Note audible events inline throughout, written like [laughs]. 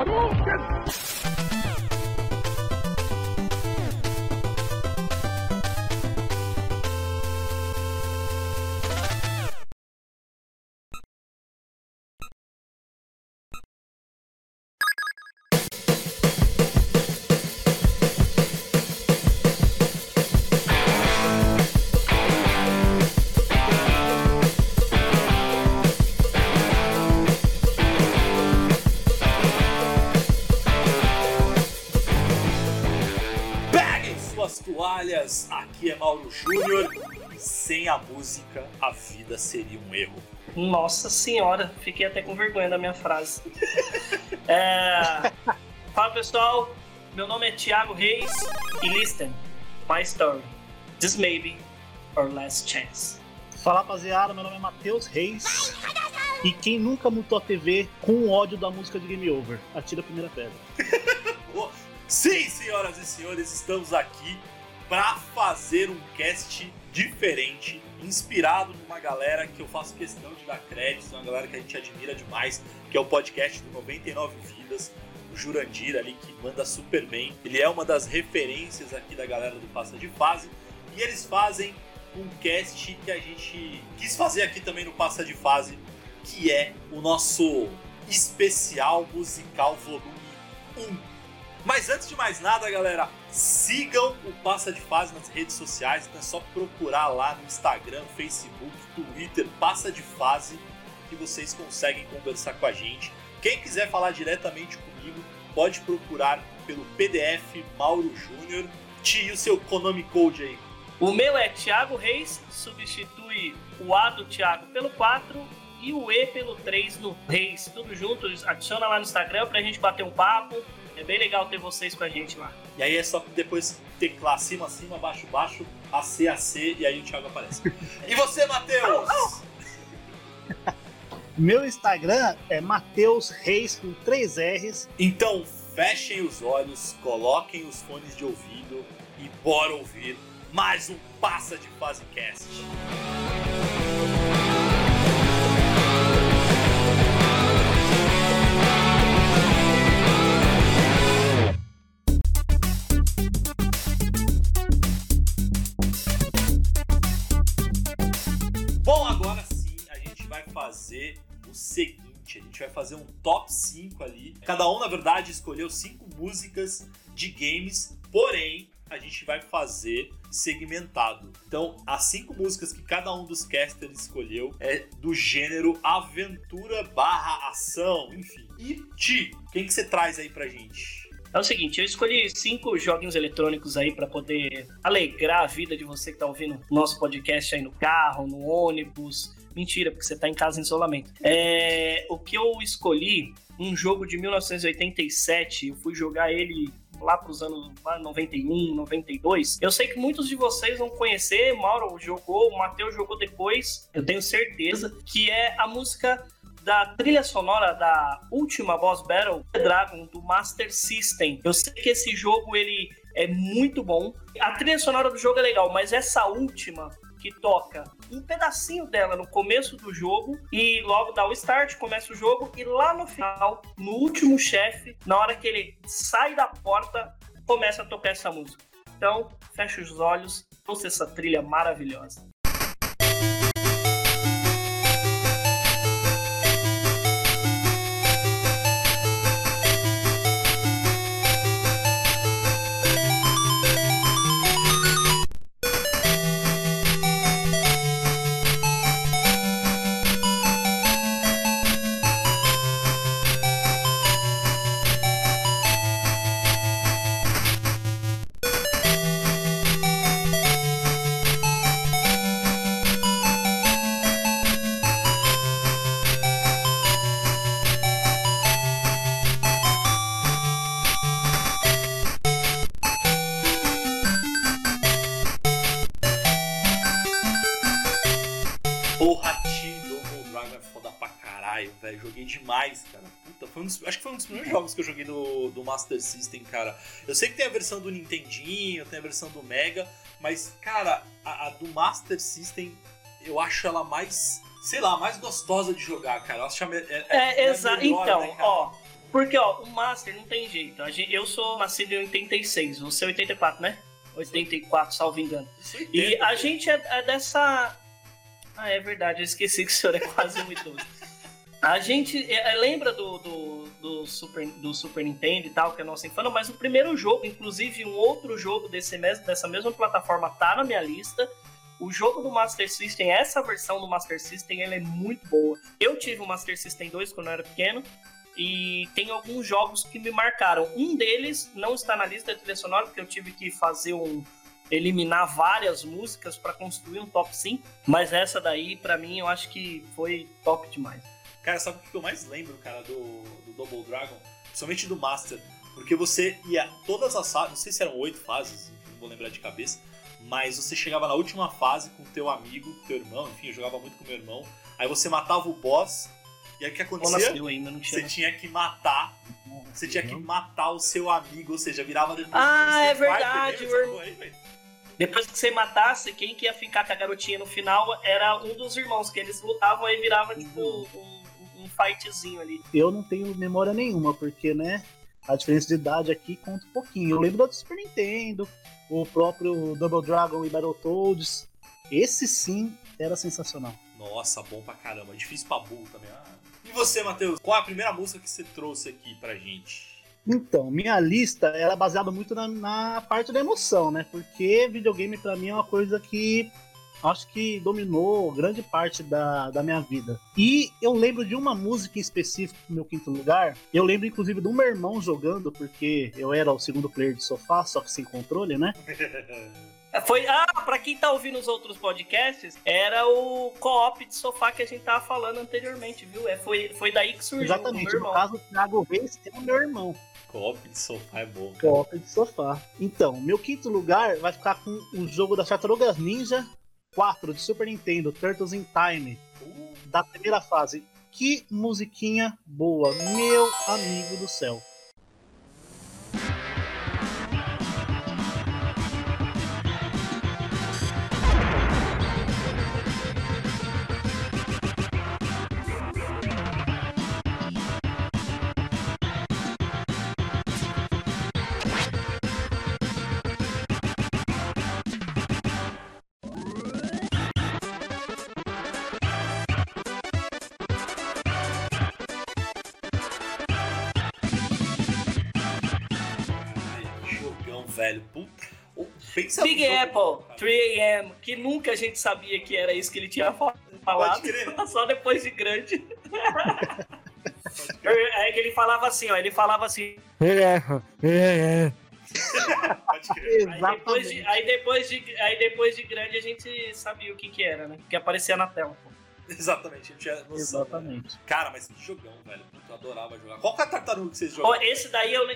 Peguem aqui é Mauro Júnior. Sem a música, a vida seria um erro. Nossa senhora, fiquei até com vergonha da minha frase. [laughs] É... Fala pessoal, meu nome é Thiago Reis e listen, my story. This may be our last chance. Fala rapaziada, meu nome é Matheus Reis. E quem nunca mutou a TV com ódio da música de Game Over? Atira a primeira pedra. [laughs] Sim, senhoras e senhores, estamos aqui para fazer um cast diferente, inspirado numa galera que eu faço questão de dar crédito, uma galera que a gente admira demais, que é o podcast do 99 Vidas, o Jurandir ali, que manda super bem. Ele é uma das referências aqui da galera do Passa de Fase, e eles fazem um cast que a gente quis fazer aqui também no Passa de Fase, que é o nosso especial musical volume 1. Mas antes de mais nada, galera, sigam o Passa de Fase nas redes sociais. Então é só procurar lá no Instagram, Facebook, Twitter, Passa de Fase, que vocês conseguem conversar com a gente. Quem quiser falar diretamente comigo, pode procurar pelo PDF Mauro Júnior. Tio, seu Konami Code aí. O meu é Thiago Reis, substitui o A do Thiago pelo 4 e o E pelo 3 no Reis. Tudo junto, adiciona lá no Instagram pra gente bater um papo. É bem legal ter vocês com a gente lá. E aí é só depois teclar acima, acima, baixo, baixo, AC, AC, e aí o Thiago aparece. [laughs] e você, Matheus? [laughs] Meu Instagram é Matheus Reis com 3 R's. Então fechem os olhos, coloquem os fones de ouvido e bora ouvir mais um Passa de Fase Cast. Seguinte: a gente vai fazer um top 5 ali. Cada um, na verdade, escolheu 5 músicas de games, porém a gente vai fazer segmentado. Então, as cinco músicas que cada um dos casters escolheu é do gênero aventura barra ação, enfim. E Ti, quem que você traz aí pra gente? É o seguinte, eu escolhi cinco joguinhos eletrônicos aí pra poder alegrar a vida de você que tá ouvindo nosso podcast aí no carro, no ônibus. Mentira, porque você tá em casa em isolamento. É, o que eu escolhi, um jogo de 1987, eu fui jogar ele lá pros anos lá, 91, 92. Eu sei que muitos de vocês vão conhecer, Mauro jogou, o Matheus jogou depois, eu tenho certeza, que é a música da trilha sonora da última boss battle Dragon do Master System. Eu sei que esse jogo ele é muito bom. A trilha sonora do jogo é legal, mas essa última que toca um pedacinho dela no começo do jogo e logo dá o start, começa o jogo e lá no final, no último chefe, na hora que ele sai da porta, começa a tocar essa música. Então, fecha os olhos, ouça essa trilha maravilhosa. Porra, Double Dragon é foda pra caralho, velho. Joguei demais, cara. Puta, foi um dos- acho que foi um dos primeiros jogos que eu joguei do, do Master System, cara. Eu sei que tem a versão do Nintendinho, tem a versão do Mega, mas, cara, a, a do Master System eu acho ela mais sei lá, mais gostosa de jogar, cara. Ela chama, é, é, é exato. Então, né, ó, porque ó, o Master não tem jeito. Eu sou nascido em 86, você é 84, né? 84, salvo engano. E a gente é, é, dessa. Ah, é verdade, eu esqueci que o senhor é quase um idoso. A gente é, é, lembra do, do, do, Super, do Super Nintendo e tal, que é nossa infância, mas o primeiro jogo, inclusive um outro jogo desse mesmo, dessa mesma plataforma, tá na minha lista. O jogo do Master System, essa versão do Master System, ela é muito boa. Eu tive o Master System 2 quando eu era pequeno, e tem alguns jogos que me marcaram. Um deles não está na lista de trilha sonora, porque eu tive que fazer um. Eliminar várias músicas para construir um top 5, mas essa daí, para mim, eu acho que foi top demais. Cara, sabe o que eu mais lembro, cara, do, do Double Dragon? Principalmente do Master. Porque você ia todas as fases, não sei se eram oito fases, não vou lembrar de cabeça, mas você chegava na última fase com teu amigo, teu irmão, enfim, eu jogava muito com meu irmão. Aí você matava o boss e aí o que acontecia? Ainda, não tinha... Você tinha que matar. Você tinha que matar o seu amigo, ou seja, virava depois Ah, é verdade, aí, Depois que você matasse, quem que ia ficar com a garotinha no final era um dos irmãos, que eles lutavam e virava tipo um, um fightzinho ali. Eu não tenho memória nenhuma, porque, né, a diferença de idade aqui conta um pouquinho. Eu lembro do Super Nintendo, o próprio Double Dragon e Battletoads. Esse sim era sensacional. Nossa, bom pra caramba. Difícil pra burro também. Ah, e você, Matheus, qual a primeira música que você trouxe aqui pra gente? Então, minha lista era baseada muito na, na parte da emoção, né? Porque videogame para mim é uma coisa que acho que dominou grande parte da, da minha vida. E eu lembro de uma música em específico no meu quinto lugar. Eu lembro, inclusive, do meu irmão jogando, porque eu era o segundo player de sofá, só que sem controle, né? [laughs] Foi, ah, pra quem tá ouvindo os outros podcasts, era o co-op de sofá que a gente tava falando anteriormente, viu? É, foi, foi daí que surgiu Exatamente, o meu irmão. no caso, o Thiago Reis é o meu irmão. Co-op de sofá é bom. Co-op de sofá. Então, meu quinto lugar vai ficar com o jogo das Tartarugas Ninja 4 de Super Nintendo, Turtles in Time, uh. da primeira fase. Que musiquinha boa, meu amigo do céu. Velho. Puta. Pensa Big Apple, 3AM, que nunca a gente sabia que era isso que ele tinha falado. [laughs] Só depois de grande. é que ele falava assim, ó. Ele falava assim. aí, depois de, aí, depois de, aí depois de grande a gente sabia o que que era, né? Que aparecia na tela. Exatamente, tinha noção, Exatamente. Né? Cara, mas que jogão, velho. Eu adorava jogar. Qual que é a tartaruga que vocês jogam? esse daí eu,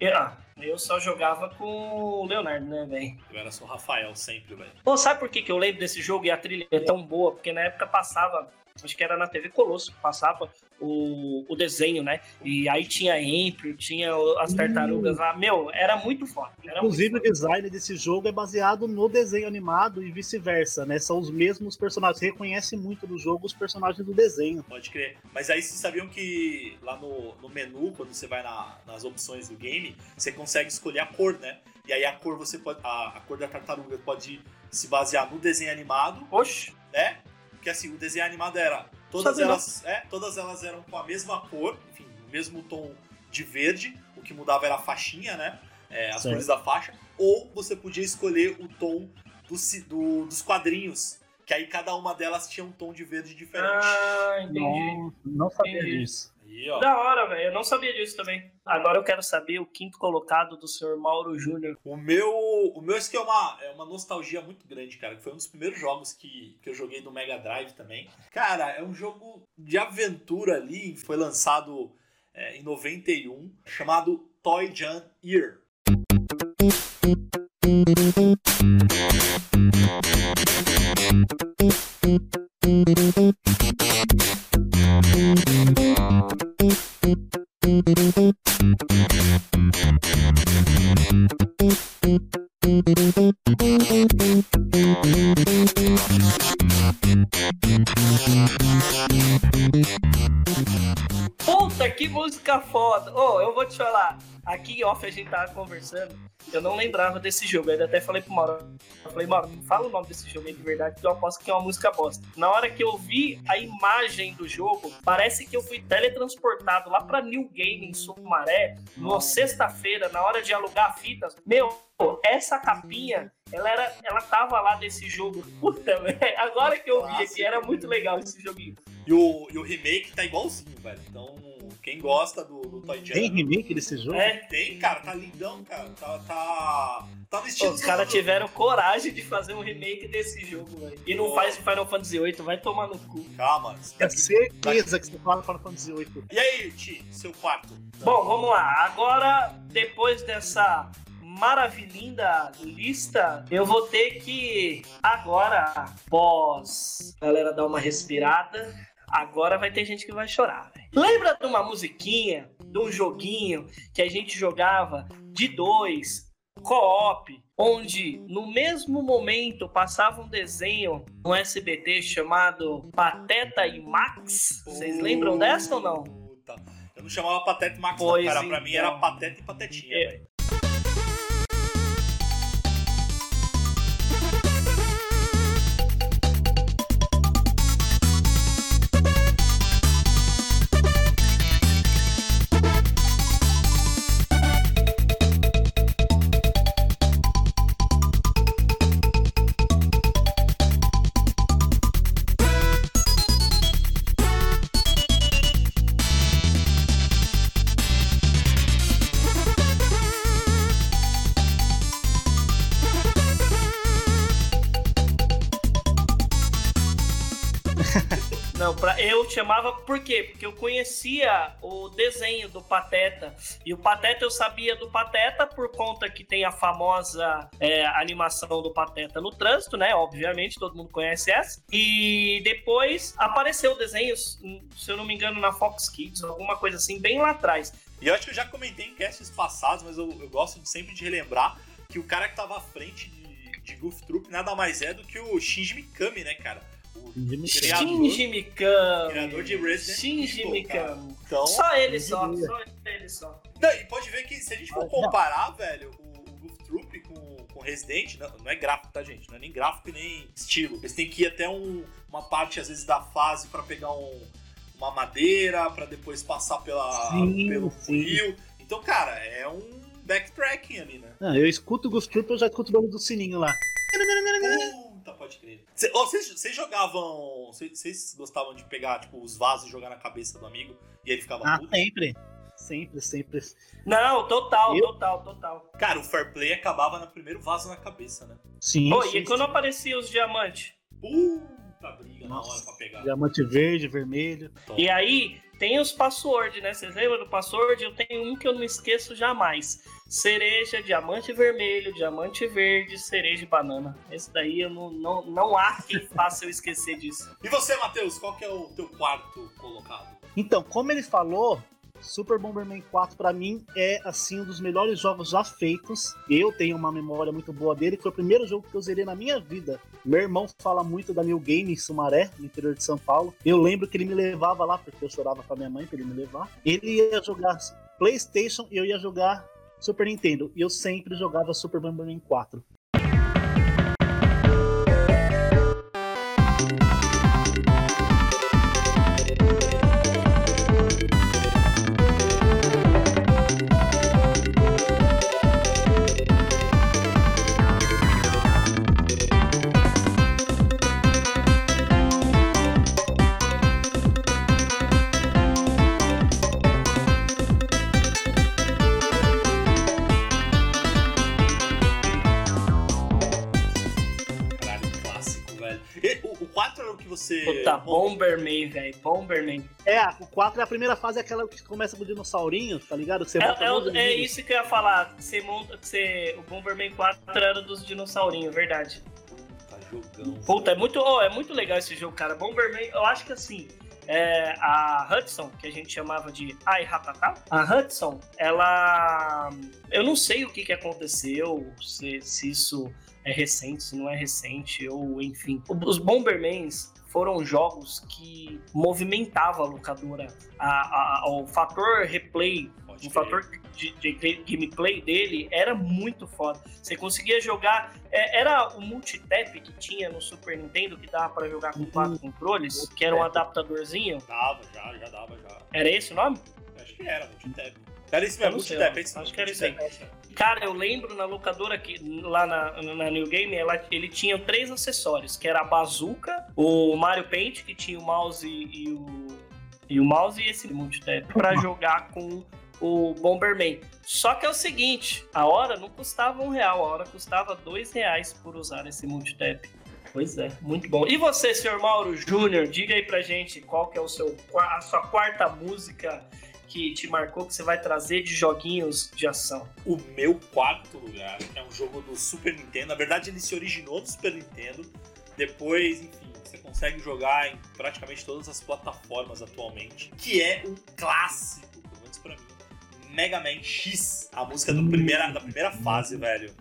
eu, ah, eu só jogava com o Leonardo, né, velho? Eu era só o Rafael sempre, velho. Pô, sabe por que, que eu lembro desse jogo e a trilha é tão boa? Porque na época passava acho que era na TV Colosso que passava o, o desenho, né? E aí tinha Emperor, tinha as tartarugas lá. Meu, era muito foda. Era Inclusive, muito o design desse jogo é baseado no desenho animado e vice-versa, né? São os mesmos personagens. Você reconhece muito do jogo os personagens do desenho. Pode crer. Mas aí vocês sabiam que lá no, no menu, quando você vai na, nas opções do game, você consegue escolher a cor, né? E aí a cor você pode. A, a cor da tartaruga pode se basear no desenho animado. Oxe! Né? Porque assim, o desenho animado era. Todas elas, é, todas elas eram com a mesma cor, enfim, o mesmo tom de verde. O que mudava era a faixinha, né? É, as cores da faixa. Ou você podia escolher o tom do, do, dos quadrinhos. Que aí cada uma delas tinha um tom de verde diferente. Ah, entendi. Não, não sabia entendi. disso. Aí, ó. Da hora, velho. Eu não sabia disso também. Agora eu quero saber o quinto colocado do senhor Mauro Júnior. O meu. O meu esse que é uma, é uma nostalgia muito grande, cara. Foi um dos primeiros jogos que, que eu joguei no Mega Drive também. Cara, é um jogo de aventura ali. Foi lançado é, em 91, chamado Toy Jam Ear. Aqui em off a gente tava conversando. Eu não lembrava desse jogo. Eu até falei pro Mauro. Eu falei, Mauro, fala o nome desse jogo aí de verdade, que eu aposto que é uma música bosta. Na hora que eu vi a imagem do jogo, parece que eu fui teletransportado lá pra New Game em Sumaré, numa sexta-feira, na hora de alugar fitas. Meu, essa capinha, ela, era, ela tava lá desse jogo. Puta, [laughs] velho. Agora que eu vi aqui, era muito legal esse joguinho. E o, e o remake tá igualzinho, velho. Então, quem gosta do, do Toy Jam... Tem remake desse jogo? É, tem, cara. Tá lindão, cara. Tá, tá, tá no estilo... Os caras tiveram coragem de fazer um remake desse jogo, velho. E não oh. faz Final Fantasy VIII, vai tomar no cu. Calma. É certeza que você fala Final Fantasy VIII. E aí, Ti, seu quarto? Bom, vamos lá. Agora, depois dessa maravilhinda lista, eu vou ter que agora, pós galera dar uma respirada, agora vai ter gente que vai chorar. Véio. Lembra de uma musiquinha, de um joguinho que a gente jogava de dois, co-op, onde no mesmo momento passava um desenho no SBT chamado Pateta e Max? Vocês lembram dessa ou não? Eu não chamava Pateta e Max, pois não, cara. Então, pra mim era então. Pateta e Patetinha, é. velho. Chamava por quê? Porque eu conhecia o desenho do Pateta. E o Pateta eu sabia do Pateta por conta que tem a famosa é, animação do Pateta no trânsito, né? Obviamente, todo mundo conhece essa. E depois apareceu o desenho, se eu não me engano, na Fox Kids, alguma coisa assim, bem lá atrás. E eu acho que eu já comentei em casts passados, mas eu, eu gosto sempre de relembrar que o cara que tava à frente de, de Goof Troop nada mais é do que o Shinji Mikami, né, cara? Shinji Mikami. Criador de Resident Shinji Evil, Mikami. Então, só ele só, só ele só. Não, e pode ver que se a gente for comparar, velho, o, o Goof Troop com, com Resident, não, não é gráfico, tá, gente? Não é nem gráfico nem estilo. Eles têm que ir até um, uma parte, às vezes, da fase para pegar um, uma madeira, para depois passar pela, sim, pelo sim. rio. Então, cara, é um backtracking ali, né? Ah, eu escuto o Goof Troop, eu já escuto o nome do sininho lá. Puta, pode crer. Vocês jogavam. Vocês gostavam de pegar, tipo, os vasos e jogar na cabeça do amigo e ele ficava ah, puto? sempre. Sempre, sempre. Não, total, eu... total, total. Cara, o fair play acabava no primeiro vaso na cabeça, né? Sim. Pô, sim, e quando apareciam os diamantes? Puta briga Nossa, na hora pra pegar. Diamante verde, vermelho. Top. E aí, tem os password, né? Vocês lembram do password? Eu tenho um que eu não esqueço jamais cereja, diamante vermelho, diamante verde, cereja e banana. Esse daí eu não, não, não há quem faça eu esquecer disso. E você, Matheus, qual que é o teu quarto colocado? Então, como ele falou, Super Bomberman 4 para mim é assim um dos melhores jogos já feitos. Eu tenho uma memória muito boa dele, foi o primeiro jogo que eu zerei na minha vida. Meu irmão fala muito da New Game em Sumaré, no interior de São Paulo. Eu lembro que ele me levava lá porque eu chorava com a minha mãe para ele me levar. Ele ia jogar PlayStation e eu ia jogar Super Nintendo. E eu sempre jogava Super Bomberman 4. Bomberman, velho. Bomberman. É, o 4 é a primeira fase, é aquela que começa com o dinossaurinho, tá ligado? Você é, é, é isso que eu ia falar. Você monta. Você, o Bomberman 4 era dos dinossaurinhos, verdade. Tá jogão. Puta, é muito, oh, é muito legal esse jogo, cara. Bomberman, eu acho que assim. É, a Hudson, que a gente chamava de Ai Ratata, a Hudson, ela. Eu não sei o que, que aconteceu, se, se isso é recente, se não é recente, ou enfim. Os Bombermans foram jogos que movimentavam a locadora. A, a, o fator replay, o fator de, de, gameplay dele era muito foda. Você conseguia jogar. É, era o multitap que tinha no Super Nintendo que dava para jogar com quatro uhum. controles, que era um adaptadorzinho. Dava, já, já dava, já. Era esse o nome? Acho que era, multitap. Era isso mesmo, multitap. Acho que era isso aí. Cara, eu lembro na locadora que lá na, na New Game, ela, ele tinha três acessórios, que era a bazuca, o Mario Paint, que tinha o mouse e, o e o mouse e esse multitap para jogar com o Bomberman. Só que é o seguinte, a hora não custava um real, a hora custava dois reais por usar esse multitap. Pois é, muito bom. E você, senhor Mauro Júnior, diga aí pra gente qual que é o seu, a sua quarta música que te marcou que você vai trazer de joguinhos de ação? O meu quarto lugar é um jogo do Super Nintendo. Na verdade, ele se originou do Super Nintendo. Depois, enfim, você consegue jogar em praticamente todas as plataformas atualmente. Que é um clássico, pelo menos pra mim. Mega Man X, a música do primeira, da primeira fase, velho.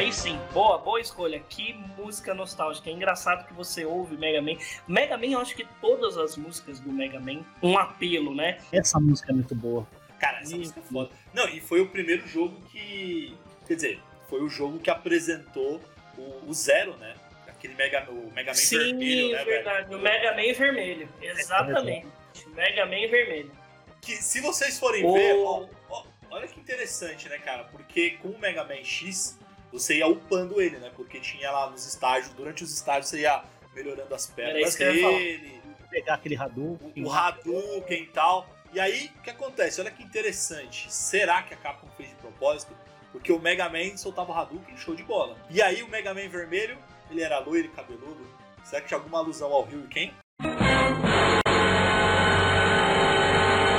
Aí sim, boa, boa escolha. Que música nostálgica. É engraçado que você ouve Mega Man. Mega Man, eu acho que todas as músicas do Mega Man, um apelo, né? Essa música é muito boa. Cara, essa e... música é foda. Não, e foi o primeiro jogo que. Quer dizer, foi o jogo que apresentou o, o Zero, né? Aquele Mega, o Mega Man Sim, vermelho, né, verdade. Velho? O Mega Man vermelho. Exatamente. É Mega Man vermelho. Que se vocês forem o... ver, ó, ó, olha que interessante, né, cara? Porque com o Mega Man X, você ia upando ele, né? Porque tinha lá nos estágios, durante os estágios você ia melhorando as pernas dele. Pegar aquele Hadouken. O Hadouken e tal. E aí, o que acontece? Olha que interessante. Será que a Capcom fez de propósito? Porque o Mega Man soltava o Hadouken, show de bola. E aí o Mega Man vermelho, ele era loiro e cabeludo. Será que tinha alguma alusão ao Ryu e quem?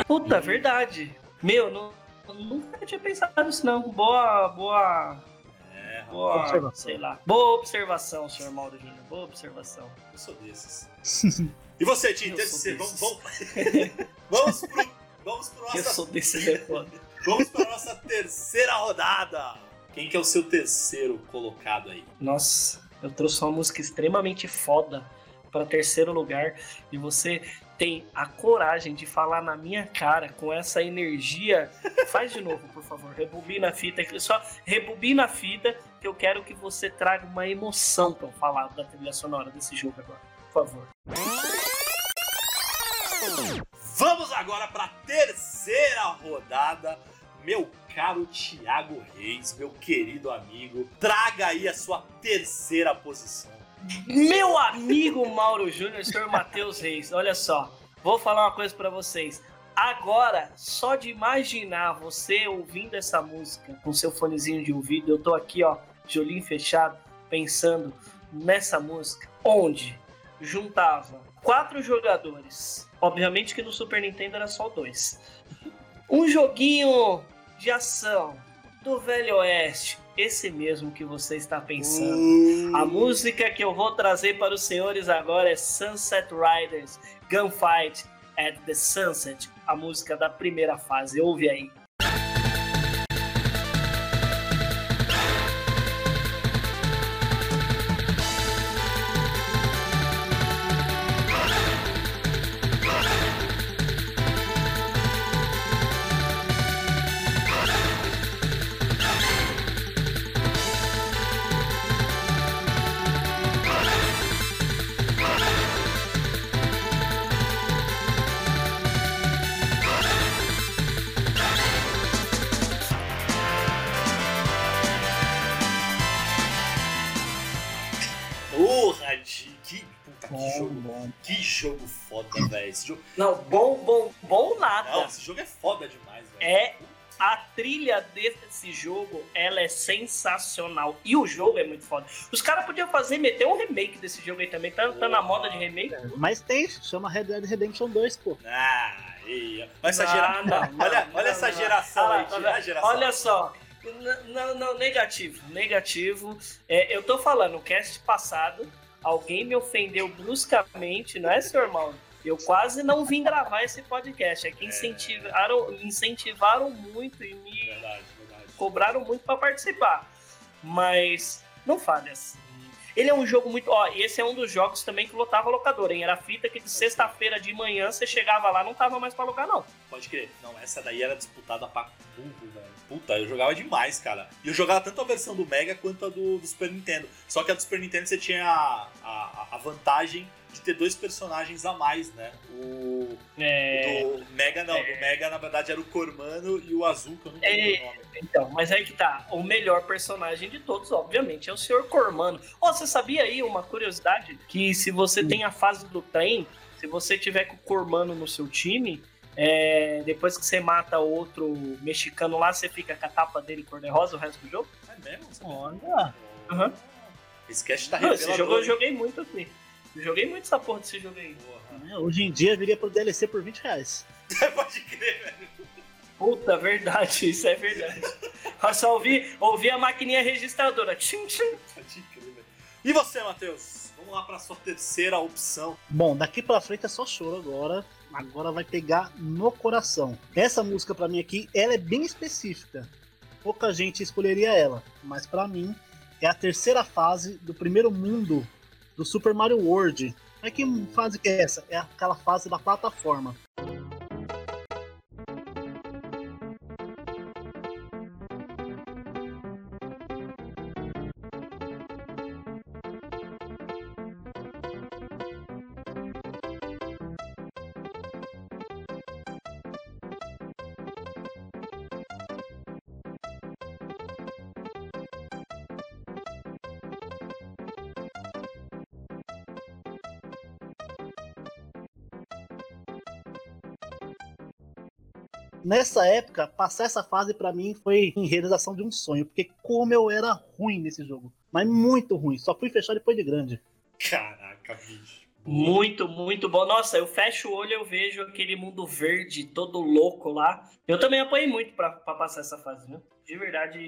Puta, verdade. Meu, não, nunca tinha pensado nisso não. Boa, boa Boa, observação. sei lá. Boa observação, senhor Mauro Júnior. Boa observação. Eu sou desses. [laughs] e você, Tim? Vamos, vamos, [laughs] vamos pro, vamos pro nossa... Eu sou desses, é foda. Vamos pra nossa terceira rodada. Quem que é o seu terceiro colocado aí? Nossa, eu trouxe uma música extremamente foda para terceiro lugar e você tem a coragem de falar na minha cara com essa energia, faz de novo, por favor. Rebobina a fita, só rebobina a fita que eu quero que você traga uma emoção para falar da trilha sonora desse jogo agora. Por favor. Vamos agora para a terceira rodada. Meu caro Thiago Reis, meu querido amigo, traga aí a sua terceira posição. Meu amigo Mauro Júnior, senhor Matheus Reis, olha só, vou falar uma coisa para vocês. Agora, só de imaginar você ouvindo essa música com seu fonezinho de ouvido, eu tô aqui, ó, de olhinho fechado, pensando nessa música, onde juntava quatro jogadores. Obviamente que no Super Nintendo era só dois. Um joguinho de ação do Velho Oeste, esse mesmo que você está pensando. Uh. A música que eu vou trazer para os senhores agora é Sunset Riders Gunfight at the Sunset, a música da primeira fase. Ouve aí. Trilha desse jogo, ela é sensacional. E o jogo é muito foda. Os caras podiam fazer, meter um remake desse jogo aí também. Tá, tá na moda de remake. Mas tem, chama Red Dead Redemption 2, pô. Ah, Olha essa, gera... não, não, [laughs] olha, olha essa geração aí, olha, geração. olha só. Não, não, negativo, negativo. É, eu tô falando, no cast passado, alguém me ofendeu bruscamente, não é, seu irmão? Eu quase não vim gravar esse podcast. É que incentivaram, incentivaram muito e me verdade, verdade. cobraram muito para participar. Mas não fale assim. Ele é um jogo muito. Ó, esse é um dos jogos também que lotava locador, hein? Era fita que de sexta-feira de manhã você chegava lá não tava mais pra alugar, não. Pode crer. Não, essa daí era disputada pra burro, velho. Puta, eu jogava demais, cara. E eu jogava tanto a versão do Mega quanto a do, do Super Nintendo. Só que a do Super Nintendo você tinha a, a, a vantagem de ter dois personagens a mais, né? O. É... Do Mega não, é... do Mega na verdade era o Cormano e o Azul, que eu não lembro é... o nome. Então, mas aí que tá. O melhor personagem de todos, obviamente, é o Sr. Cormano. Ó, oh, você sabia aí uma curiosidade? Que se você tem a fase do trem, se você tiver com o Cormano no seu time, é, depois que você mata outro mexicano lá, você fica com a tapa dele cor-de-rosa o resto do jogo? É mesmo? Olha. Uhum. Esse cast tá revelador. Esse jogo eu joguei muito assim. Eu joguei muito essa porra desse jogo aí. É, hoje em dia viria pro DLC por 20 reais. [laughs] Pode crer, velho. Puta, verdade, isso é verdade. Eu só ouvi, ouvi a maquininha registradora. Tchim, tchim. Pode crer, velho. E você, Matheus? Vamos lá pra sua terceira opção. Bom, daqui pra frente é só choro agora. Agora vai pegar no coração. Essa música para mim aqui, ela é bem específica. Pouca gente escolheria ela, mas para mim é a terceira fase do primeiro mundo do Super Mario World. Mas que fase que é essa? É aquela fase da plataforma. Nessa época, passar essa fase para mim foi em realização de um sonho, porque como eu era ruim nesse jogo, mas muito ruim, só fui fechar depois de grande. Caraca, bicho. Muito, muito bom. Nossa, eu fecho o olho e eu vejo aquele mundo verde todo louco lá. Eu também apanhei muito para passar essa fase, né? De verdade,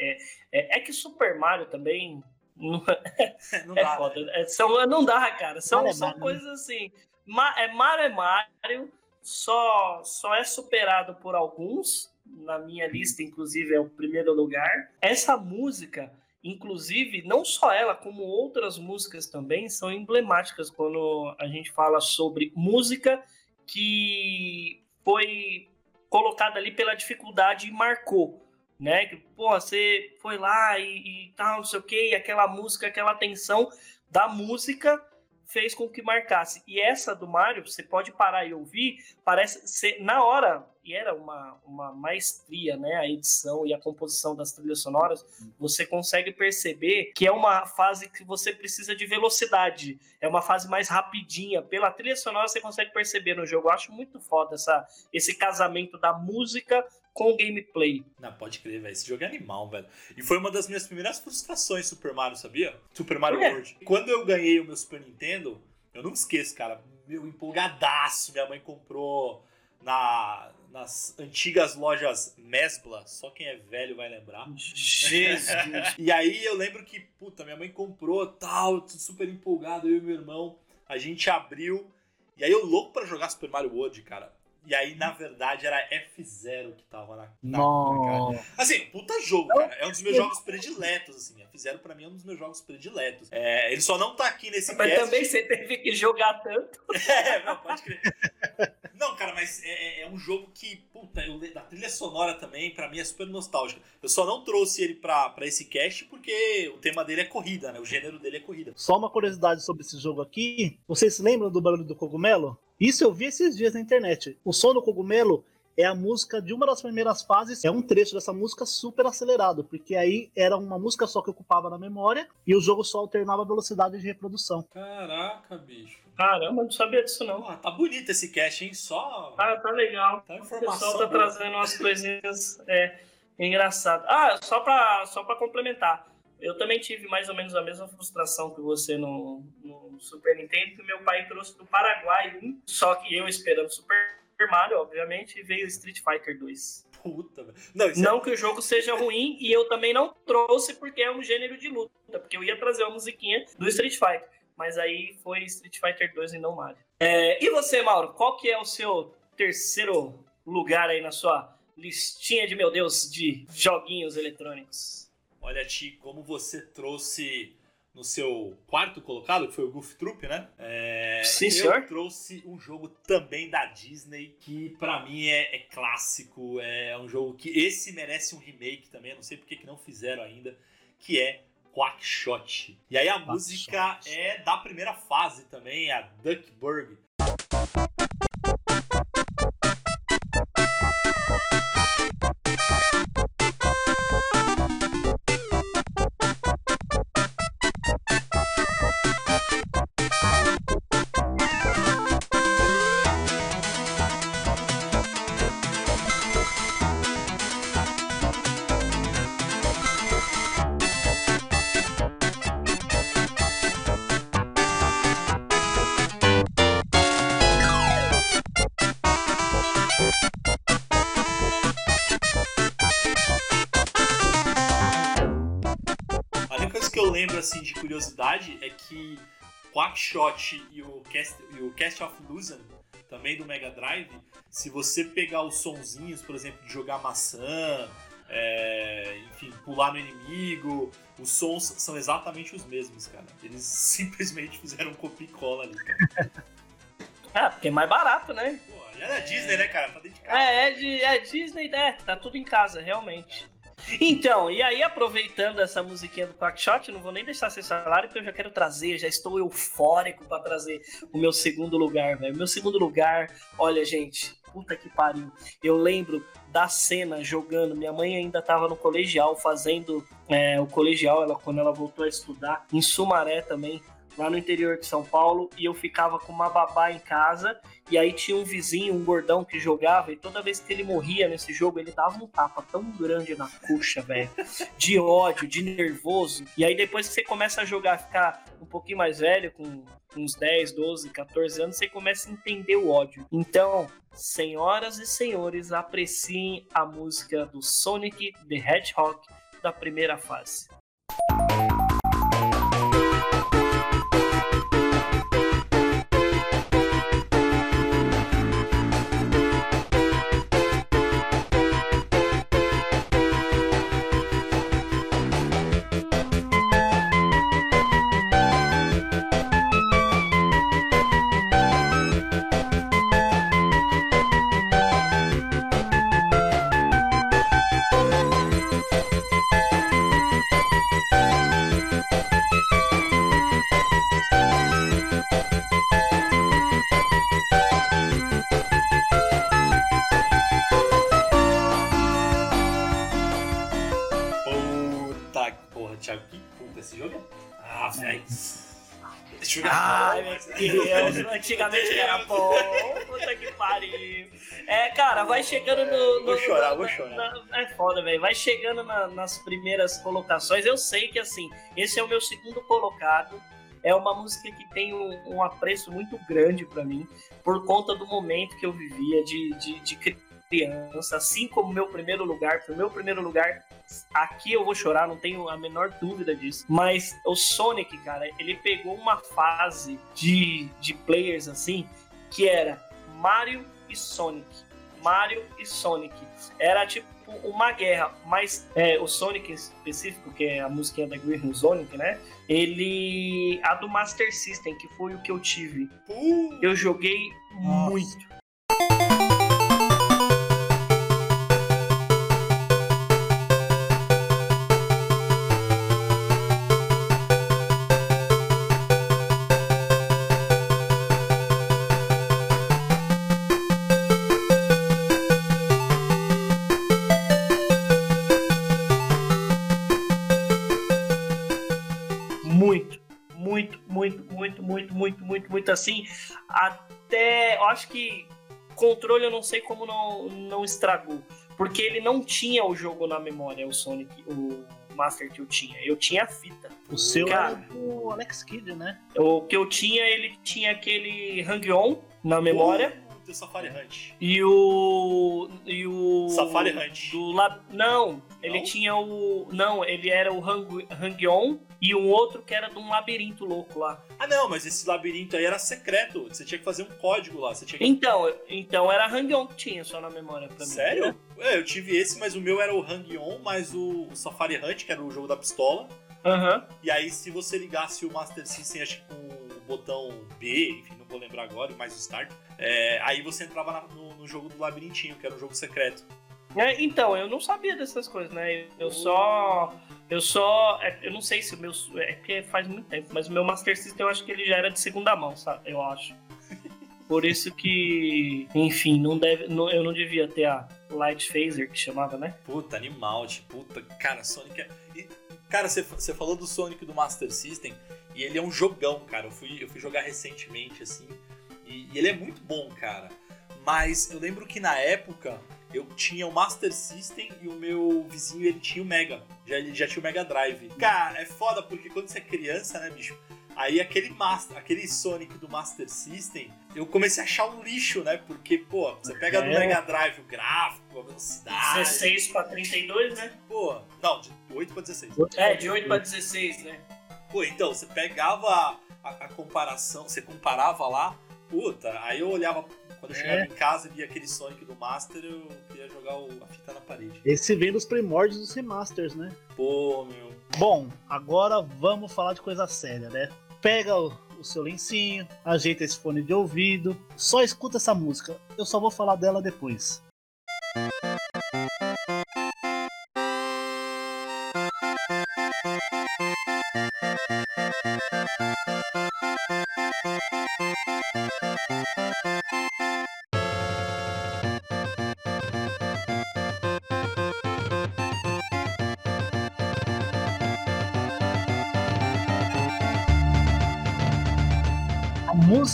é, é, é que Super Mario também não, [laughs] [laughs] não é dá, foda. Né? É, são, não dá, cara. São, é são Mario. coisas assim. Ma, é Mario é Mario só, só é superado por alguns. Na minha lista, inclusive, é o primeiro lugar. Essa música, inclusive, não só ela, como outras músicas também, são emblemáticas quando a gente fala sobre música que foi colocada ali pela dificuldade e marcou. Né? Que, pô, você foi lá e, e tal, não sei o que, aquela música, aquela tensão da música fez com que marcasse. E essa do Mario, você pode parar e ouvir, parece ser na hora, e era uma, uma maestria, né? A edição e a composição das trilhas sonoras, você consegue perceber que é uma fase que você precisa de velocidade, é uma fase mais rapidinha. Pela trilha sonora, você consegue perceber no jogo. Eu acho muito foda essa, esse casamento da música com gameplay. Não, pode crer, velho. Esse jogo é animal, velho. E foi uma das minhas primeiras frustrações Super Mario, sabia? Super Mario World. Quando eu ganhei o meu Super Nintendo, eu não esqueço, cara. Meu empolgadaço, minha mãe comprou na, nas antigas lojas Mesbla, só quem é velho vai lembrar. Jesus! [laughs] e aí eu lembro que, puta, minha mãe comprou tal, super empolgado, eu e meu irmão. A gente abriu. E aí eu louco para jogar Super Mario World, cara. E aí, na verdade, era F0 que tava na, na, na cara. Assim, puta jogo, cara. É um dos meus jogos prediletos, assim. F0 pra mim é um dos meus jogos prediletos. É, ele só não tá aqui nesse Mas cast. também você teve que jogar tanto. [laughs] é, não, pode crer. Não, cara, mas é, é, é um jogo que, puta, eu, da trilha sonora também, pra mim é super nostálgico. Eu só não trouxe ele pra, pra esse cast porque o tema dele é corrida, né? O gênero dele é corrida. Só uma curiosidade sobre esse jogo aqui. Vocês se lembram do barulho do cogumelo? Isso eu vi esses dias na internet. O som do cogumelo é a música de uma das primeiras fases, é um trecho dessa música super acelerado, porque aí era uma música só que ocupava na memória e o jogo só alternava a velocidade de reprodução. Caraca, bicho. Caramba, não sabia disso não. Pô, tá bonito esse cast, hein? Só. Ah, tá legal. Tá O informação. pessoal tá boa. trazendo umas coisinhas é, engraçadas. Ah, só pra, só pra complementar. Eu também tive mais ou menos a mesma frustração que você no, no Super Nintendo, que meu pai trouxe do Paraguai um, só que eu esperando Super Mario, obviamente, e veio Street Fighter 2. Puta, velho. Não, é- Não que o jogo seja ruim, e eu também não trouxe porque é um gênero de luta, porque eu ia trazer uma musiquinha do Street Fighter. Mas aí foi Street Fighter 2 e não Mario. É, e você, Mauro, qual que é o seu terceiro lugar aí na sua listinha de, meu Deus, de joguinhos eletrônicos? Olha, Ti, como você trouxe no seu quarto colocado, que foi o Goof Troop, né? É, Sim, eu senhor. trouxe um jogo também da Disney, que pra mim é, é clássico, é um jogo que esse merece um remake também, não sei porque que não fizeram ainda, que é Quackshot. E aí a música é da primeira fase também, a Duckburg. Quackshot e o Cast, e o Cast of Illusion, também do Mega Drive, se você pegar os sonzinhos, por exemplo, de jogar maçã, é, enfim, pular no inimigo, os sons são exatamente os mesmos, cara. Eles [laughs] simplesmente fizeram um copia e cola ali, cara. [laughs] Ah, porque é mais barato, né? Pô, é da Disney, né, cara? Tá dentro de casa. É, é, de, é Disney, né? Tá tudo em casa, realmente. Então, e aí aproveitando essa musiquinha do Quackshot, não vou nem deixar sem salário, porque eu já quero trazer, já estou eufórico pra trazer o meu segundo lugar, velho. Meu segundo lugar, olha, gente, puta que pariu. Eu lembro da cena jogando, minha mãe ainda tava no colegial, fazendo é, o colegial, ela, quando ela voltou a estudar, em Sumaré também, lá no interior de São Paulo, e eu ficava com uma babá em casa, e aí tinha um vizinho, um gordão que jogava, e toda vez que ele morria nesse jogo, ele dava um tapa tão grande na coxa, velho. De ódio, de nervoso. E aí depois que você começa a jogar, ficar um pouquinho mais velho, com uns 10, 12, 14 anos, você começa a entender o ódio. Então, senhoras e senhores, apreciem a música do Sonic the Hedgehog da primeira fase. É Ai, bom, meu mas- Deus, antigamente era bom, puta que pariu. É, cara, vai chegando no. no- Vou chorar, na- vou chorar. na- é foda, velho. Vai chegando na- nas primeiras colocações. Eu sei que, assim, esse é o meu segundo colocado. É uma música que tem um, um apreço muito grande pra mim, por conta do momento que eu vivia de, de, de criança. Assim como meu primeiro lugar, foi o meu primeiro lugar aqui eu vou chorar, não tenho a menor dúvida disso. Mas o Sonic, cara, ele pegou uma fase de, de players assim que era Mario e Sonic. Mario e Sonic. Era tipo uma guerra, mas é, o Sonic em específico, que é a musiquinha da Green Sonic, né? Ele. A do Master System, que foi o que eu tive. Eu joguei Nossa. muito. Muito assim. Até. Eu acho que controle eu não sei como não, não estragou. Porque ele não tinha o jogo na memória, o Sonic, o Master que eu tinha. Eu tinha a fita. O seu Cara. era o Alex Kidd, né? O que eu tinha, ele tinha aquele Hang-On na memória. Do Safari Hunt. E o. E o. Safari Hunt. Do lab... Não, ele Não? tinha o. Não, ele era o Hang- Hang-On e um outro que era de um labirinto louco lá. Ah, não, mas esse labirinto aí era secreto. Você tinha que fazer um código lá. Você tinha que... Então, então era Hang-On que tinha só na memória pra mim. Sério? É, eu tive esse, mas o meu era o Hang-On, mais o, Safari Hunt, que era o jogo da pistola. Aham. E aí, se você ligasse o Master System, acho que com o botão B, enfim, não vou lembrar agora, mais o Start, é, aí você entrava na- no, no jogo do labirintinho, que era um jogo secreto. É, então, eu não sabia dessas coisas, né? Eu só. Eu só. é, Eu não sei se o meu. É porque faz muito tempo, mas o meu Master System eu acho que ele já era de segunda mão, sabe? Eu acho. [laughs] Por isso que. Enfim, não deve, não- eu não devia ter a Light Phaser, que chamava, né? Puta, animal, tipo, puta, cara, Sonic é... E, cara, você, você falou do Sonic do Master System, e ele é um jogão, cara. Eu fui, eu fui jogar recentemente, assim, e, e ele é muito bom, cara. Mas eu lembro que na época eu tinha o Master System e o meu vizinho ele tinha o Mega. Já, ele já tinha o Mega Drive. Cara, é foda porque quando você é criança, né, bicho? Aí aquele Master, aquele Sonic do Master System, eu comecei a achar um lixo, né? Porque, pô, você pega no É. Mega Drive o gráfico, a velocidade. 16 pra 32, né? Pô, não, de 8 pra 16. É, de 8 pra 16, né? Pô, então, você pegava a, a- a comparação, você comparava lá, puta, aí eu olhava, quando eu É. chegava em casa e via aquele Sonic do Master, eu queria jogar o- a fita na parede. Esse vem dos primórdios dos remasters, né? Pô, meu. Bom, agora vamos falar de coisa séria, né? Pega o, o seu lencinho, ajeita esse fone de ouvido, só escuta essa música. Eu só vou falar dela depois. A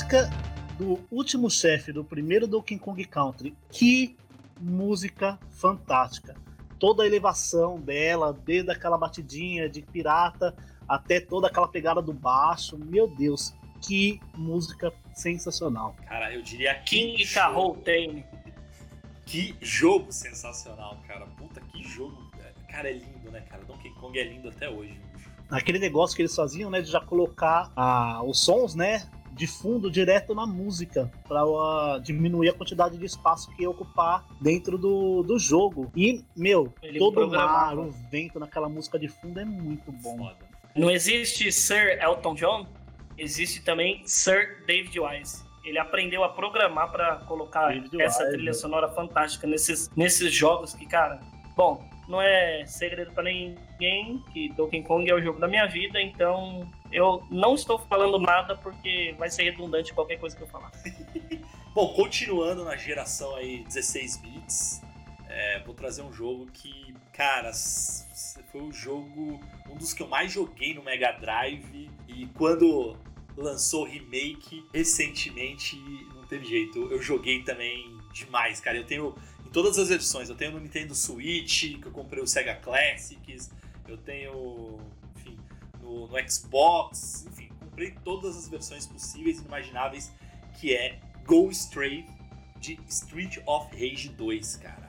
música do último chefe do primeiro Donkey Kong Country. Que música fantástica. Toda a elevação dela, desde aquela batidinha de pirata até toda aquela pegada do baixo. Meu Deus, que música sensacional. Cara, eu diria King jogo, tem. que jogo sensacional, cara. Puta, que jogo. Cara, é lindo, né, cara? Donkey Kong é lindo até hoje, bicho. Aquele negócio que eles faziam, né, de já colocar ah, os sons, né, de fundo direto na música, para diminuir a quantidade de espaço que ia ocupar dentro do, do jogo. E, meu, Ele todo o mar, o vento naquela música de fundo é muito bom. Foda. Não existe Sir Elton John, existe também Sir David Wise. Ele aprendeu a programar pra colocar David essa Wise, trilha né? sonora fantástica nesses, nesses jogos que, cara, bom, não é segredo pra ninguém que Donkey Kong é o jogo da minha vida, então eu não estou falando nada porque vai ser redundante qualquer coisa que eu falar. [laughs] Bom, continuando na geração aí 16 bits, é, vou trazer um jogo que, cara, foi o jogo, um dos que eu mais joguei no Mega Drive e quando lançou o remake recentemente, não teve jeito, eu joguei também demais, cara. Eu tenho em todas as versões, eu tenho no Nintendo Switch, que eu comprei o Sega Classics, eu tenho, no, no Xbox, enfim, comprei todas as versões possíveis e imagináveis que é Go Straight de Street of Rage 2, cara.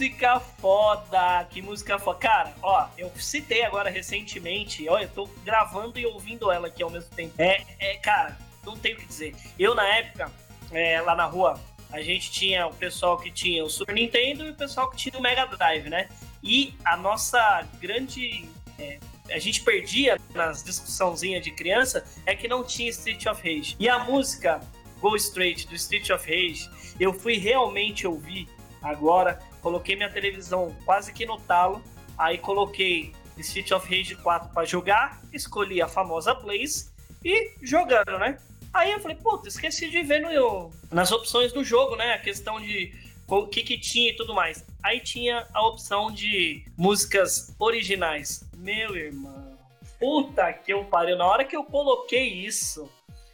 Música foda! Que música foda. Cara, ó, eu citei agora recentemente, ó, eu tô gravando e ouvindo ela aqui ao mesmo tempo. É, é cara, não tenho o que dizer. Eu, na época, é, lá na rua, a gente tinha o pessoal que tinha o Super Nintendo e o pessoal que tinha o Mega Drive, né? E a nossa grande. É, a gente perdia nas discussãozinhas de criança é que não tinha Street of Rage. E a música Go Straight do Street of Rage, eu fui realmente ouvir agora. Coloquei minha televisão quase que no talo, aí coloquei Street of Rage 4 para jogar, escolhi a famosa Blaze e jogando, né? Aí eu falei, puta, esqueci de ver no, nas opções do jogo, né? A questão de o que, que tinha e tudo mais. Aí tinha a opção de músicas originais. Meu irmão, puta que eu pariu. Na hora que eu coloquei isso,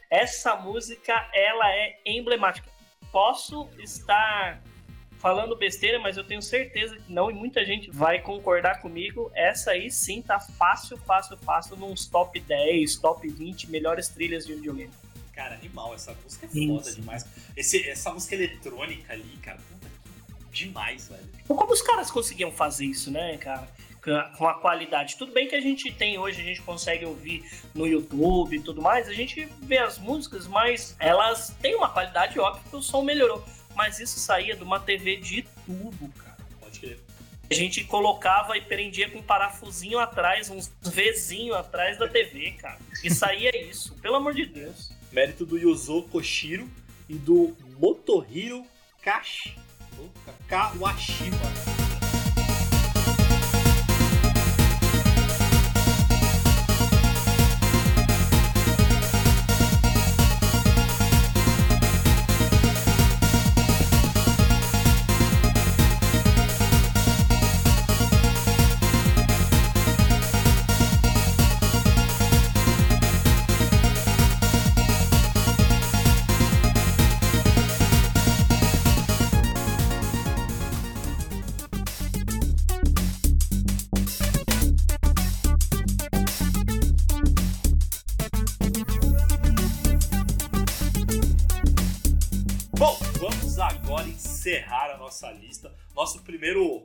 essa música, ela é emblemática. Posso estar falando besteira, mas eu tenho certeza que não, e muita gente vai concordar comigo. Essa aí sim tá fácil, fácil, fácil nos top 10, top 20 melhores trilhas de videogame. Cara, animal, essa música é foda Isso. demais. Esse, essa música eletrônica ali, cara, puta que demais, velho. Como os caras conseguiam fazer isso, né, cara? com a qualidade. Tudo bem que a gente tem hoje, a gente consegue ouvir no YouTube e tudo mais, a gente vê as músicas, mas elas têm uma qualidade óbvia que o som melhorou mas isso saía de uma TV de tubo, cara. Pode crer. A gente colocava e prendia com um parafusinho atrás, uns Vzinho atrás da TV, cara. E saía isso, pelo amor de Deus. Mérito do Yuzo Koshiro e do Motohiro Kashi. Kawashima.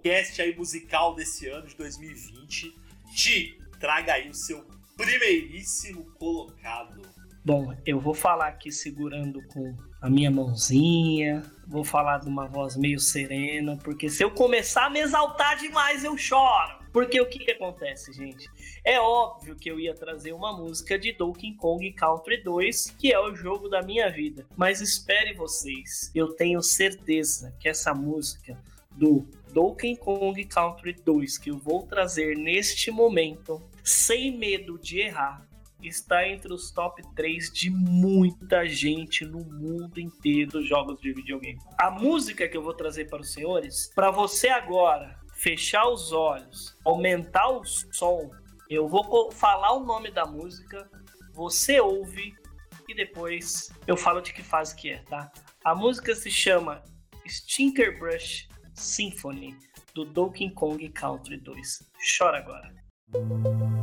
Primeiro cast aí musical desse ano de 2020. Ti, traga aí o seu primeiríssimo colocado. Bom, eu vou falar aqui segurando com a minha mãozinha, vou falar de uma voz meio serena, porque se eu começar a me exaltar demais eu choro. Porque o que, que acontece, gente? É óbvio que eu ia trazer uma música de Donkey Kong Country 2, que é o jogo da minha vida. Mas espere vocês, eu tenho certeza que essa música do Donkey Kong Country 2 que eu vou trazer neste momento, sem medo de errar, está entre os top 3 de muita gente no mundo inteiro dos jogos de videogame. A música que eu vou trazer para os senhores, para você agora fechar os olhos, aumentar o som, eu vou falar o nome da música, você ouve e depois eu falo de que fase que é, tá? A música se chama Stinker Brush Symphony do Donkey Kong Country 2. Chora agora.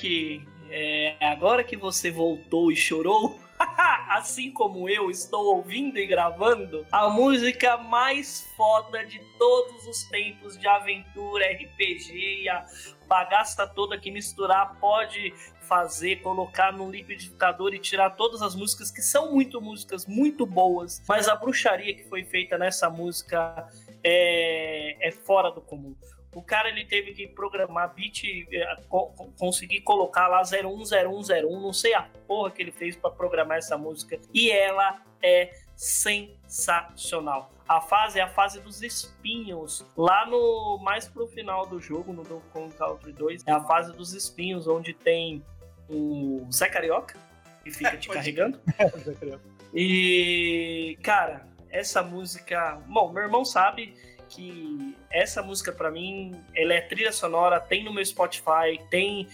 Que é, agora que você voltou e chorou, [laughs] assim como eu estou ouvindo e gravando, a música mais foda de todos os tempos de aventura, RPG e a bagaça toda que misturar pode fazer, colocar no liquidificador e tirar todas as músicas que são muito músicas muito boas, mas a bruxaria que foi feita nessa música é, é fora do comum. O cara ele teve que programar bit, eh, conseguir colocar lá 010101, não sei a porra que ele fez para programar essa música. E ela é sensacional. A fase é a fase dos espinhos. Lá no mais pro final do jogo, no Donkey Kong Country 2, é a fase dos espinhos onde tem o Zé Carioca, que fica te [laughs] carregando. [laughs] e, cara, essa música. Bom, meu irmão sabe que essa música para mim, ela é trilha sonora, tem no meu Spotify, tem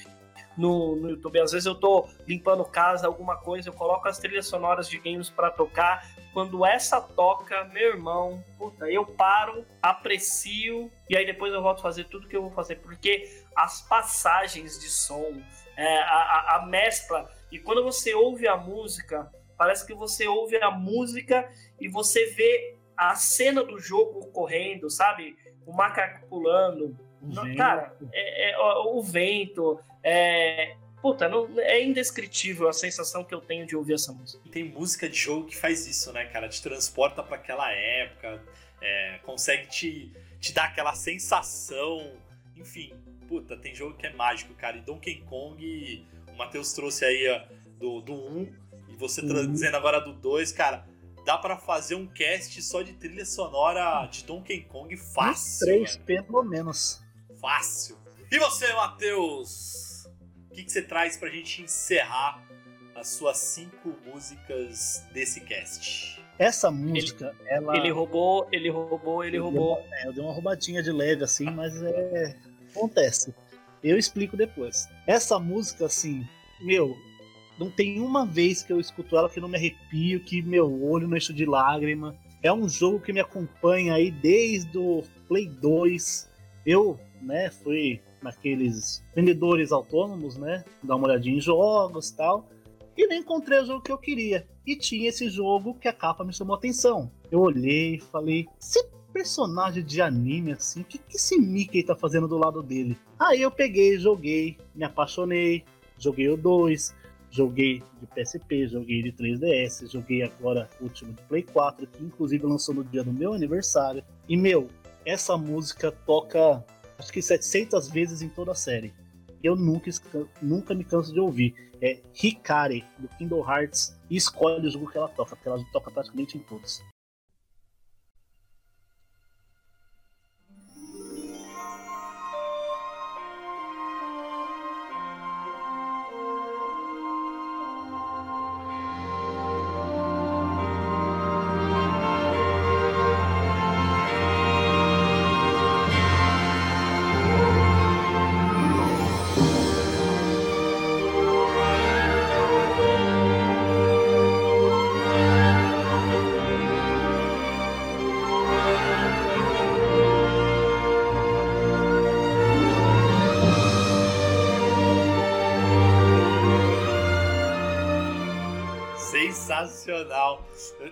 no, no YouTube. Às vezes eu tô limpando casa, alguma coisa, eu coloco as trilhas sonoras de games para tocar. Quando essa toca, meu irmão, puta, eu paro, aprecio e aí depois eu volto a fazer tudo que eu vou fazer, porque as passagens de som, é, a, a mescla, e quando você ouve a música, parece que você ouve a música e você vê a cena do jogo ocorrendo, sabe? O macaco pulando, Cara, é, é, o, o vento, é, Puta, não, é indescritível a sensação que eu tenho de ouvir essa música. Tem música de jogo que faz isso, né, cara? Te transporta para aquela época, é, consegue te, te dar aquela sensação. Enfim, puta, tem jogo que é mágico, cara. E Donkey Kong, o Matheus trouxe aí ó, do, do 1, e você uhum. dizendo agora do 2, cara. Dá para fazer um cast só de trilha sonora de Donkey Kong fácil. Três, pelo menos fácil. E você, Matheus? O que, que você traz pra gente encerrar as suas cinco músicas desse cast? Essa música, ele, ela. Ele roubou, ele roubou, ele eu roubou. Dei uma, é, eu dei uma roubadinha de leve assim, mas é. Acontece. Eu explico depois. Essa música, assim, meu, não tem uma vez que eu escuto ela que não me arrepio, que meu olho não enche de lágrima. É um jogo que me acompanha aí desde o Play 2. Eu né, fui naqueles vendedores autônomos, né, dar uma olhadinha em jogos tal, e nem encontrei o jogo que eu queria. E tinha esse jogo que a capa me chamou a atenção. Eu olhei e falei, esse personagem de anime assim, o que, que esse Mickey tá fazendo do lado dele? Aí eu peguei, joguei, me apaixonei, joguei o 2, joguei de PSP, joguei de 3DS, joguei agora o último de Play 4, que inclusive lançou no dia do meu aniversário. E meu, essa música toca acho que 700 vezes em toda a série. Eu nunca, nunca me canso de ouvir. É Hikari, do Kingdom Hearts, e escolhe o jogo que ela toca, porque ela toca praticamente em todos.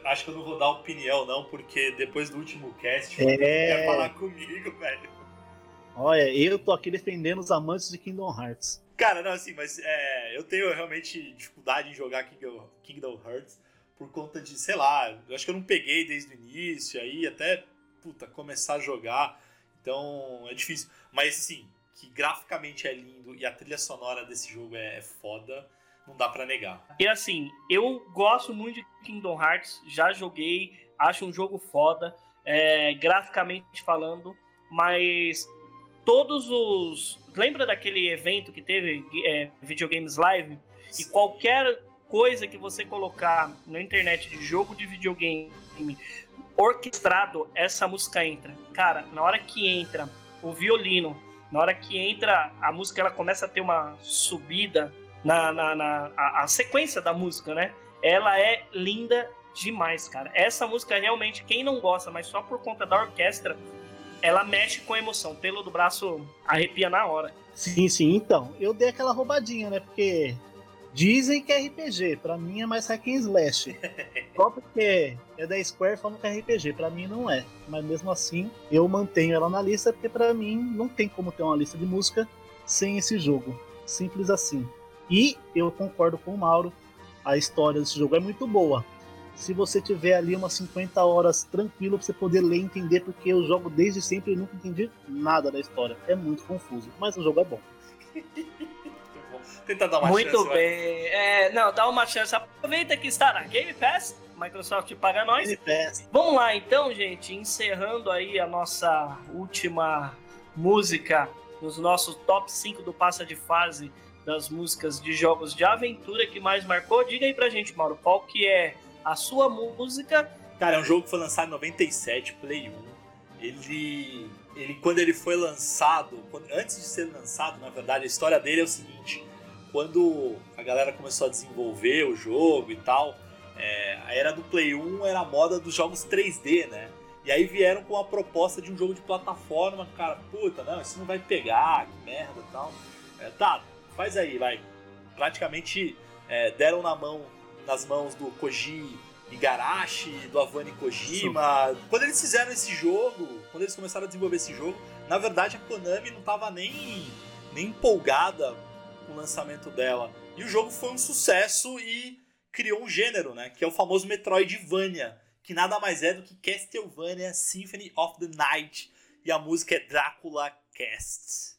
Acho que eu não vou dar opinião, não, porque depois do último cast, é... quer falar comigo, [laughs] velho. Olha, eu tô aqui defendendo os amantes de Kingdom Hearts. Cara, não, assim, mas é, eu tenho realmente dificuldade em jogar Kingdom Hearts por conta de, sei lá, eu acho que eu não peguei desde o início, aí até, puta, começar a jogar. Então é difícil. Mas assim, que graficamente é lindo e a trilha sonora desse jogo é foda não dá para negar. E assim, eu gosto muito de Kingdom Hearts, já joguei, acho um jogo foda, é, graficamente falando, mas todos os. Lembra daquele evento que teve é, Videogames Live? E qualquer coisa que você colocar na internet de jogo de videogame orquestrado, essa música entra. Cara, na hora que entra o violino, na hora que entra a música, ela começa a ter uma subida na, na, na a, a, sequência da música, né? Ela é linda demais, cara. Essa música realmente, quem não gosta, mas só por conta da orquestra, ela mexe com a emoção. Pelo do braço arrepia na hora. Sim, sim. Então, eu dei aquela roubadinha, né? Porque dizem que é RPG. Pra mim é mais hack and slash. [laughs] Só porque é da Square falando que é RPG. Pra mim não é. Mas mesmo assim, eu mantenho ela na lista porque pra mim não tem como ter uma lista de música sem esse jogo. Simples assim. E eu concordo com o Mauro, a história desse jogo é muito boa. Se você tiver ali umas 50 horas tranquilo pra você poder ler e entender, porque eu jogo desde sempre e nunca entendi nada da história. É muito confuso, mas o jogo é bom. [laughs] Tentar dar uma muito chance. Muito bem. É, não, dá uma chance. Aproveita que está na Game Pass. Microsoft paga nós. Game Pass. Vamos lá então, gente. Encerrando aí a nossa última música nos nossos top 5 do Passa de Fase das músicas de jogos de aventura que mais marcou. Diga aí pra gente, Mauro, qual que é a sua música? Cara, é um jogo que foi lançado em 97, Play 1. Ele, ele quando ele foi lançado, quando, antes de ser lançado, na verdade, a história dele é o seguinte: quando a galera começou a desenvolver o jogo e tal, é, a era do Play 1 era a moda dos jogos 3D, né? E aí vieram com a proposta de um jogo de plataforma, cara, puta, não, isso não vai pegar, que merda e tal. É, tá, faz aí, vai. Praticamente é, deram na mão, nas mãos do Koji Igarashi, do Avani Kojima. Sim. Quando eles fizeram esse jogo, quando eles começaram a desenvolver esse jogo, na verdade a Konami não tava nem, nem empolgada com o lançamento dela. E o jogo foi um sucesso e criou um gênero, né? Que é o famoso Metroidvania, que nada mais é do que Castlevania Symphony of the Night. E a música é Drácula Cast.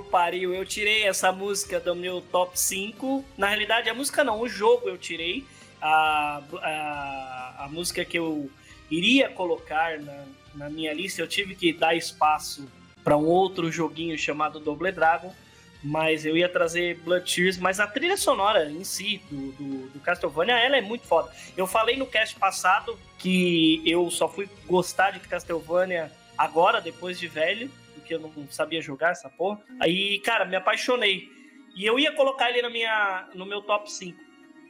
Eu pariu, eu tirei essa música do meu top 5. Na realidade, a música não, o jogo eu tirei. A, a, a música que eu iria colocar na, na minha lista, eu tive que dar espaço para um outro joguinho chamado Double Dragon, mas eu ia trazer Blood Tears, mas a trilha sonora em si do, do, do, Castlevania, ela é muito foda. Eu falei no cast passado que eu só fui gostar de Castlevania agora, depois de velho, porque eu não sabia jogar essa porra. Aí, cara, me apaixonei. E eu ia colocar ele na minha, no meu top 5.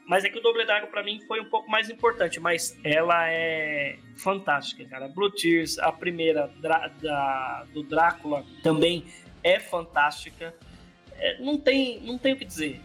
Mas é que o Double Dragon para mim foi um pouco mais importante, mas ela é fantástica, cara. Blue Tears, a primeira da, do Drácula também é fantástica. É, não, tem, não tem o que dizer.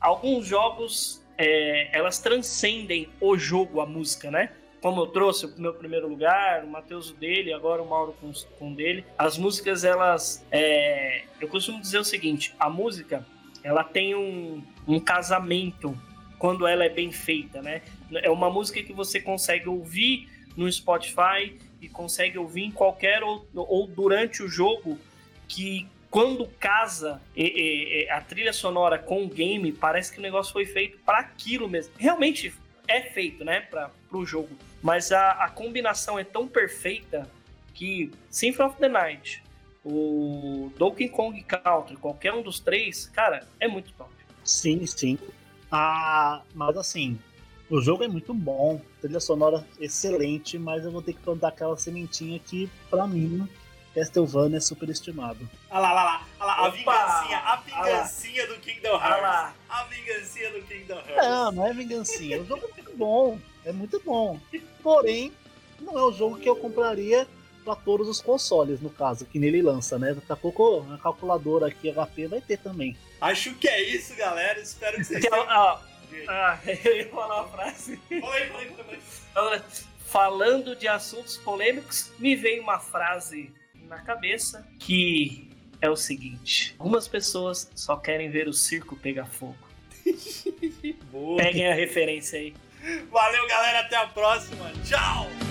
Alguns jogos é, elas transcendem o jogo, a música, né? Como eu trouxe o meu primeiro lugar, o Matheus o dele, agora o Mauro com, com dele. As músicas, elas. É, eu costumo dizer o seguinte: a música, ela tem um, um casamento quando ela é bem feita, né? É uma música que você consegue ouvir no Spotify e consegue ouvir em qualquer ou, ou durante o jogo que quando casa e, e a trilha sonora com o game, parece que o negócio foi feito para aquilo mesmo. Realmente é feito, né, para o jogo. Mas a, a combinação é tão perfeita que Symphony of the Night, o Donkey Kong Country, qualquer um dos três, cara, é muito top. Sim, sim. Ah, mas assim, o jogo é muito bom, trilha sonora excelente, mas eu vou ter que plantar aquela sementinha que, para mim, Castlevania é superestimado. Olha lá, olha lá, olha lá, a vingancinha, a vingancinha do Kingdom Hearts. A vingancinha do Kingdom Hearts. Não, não é vingancinha, o jogo é muito bom é muito bom. Porém, não é o jogo que eu compraria para todos os consoles, no caso, que nele lança, né? Daqui a pouco a calculadora aqui, HP, vai ter também. Acho que é isso, galera. Espero que vocês tenham... Ah, ah, [laughs] eu ia falar uma frase. Falei, falei, falei. Falando de assuntos polêmicos, me veio uma frase na cabeça que é o seguinte: algumas pessoas só querem ver o circo pegar fogo. [laughs] Peguem a referência aí. Valeu, galera. Até a próxima. Tchau!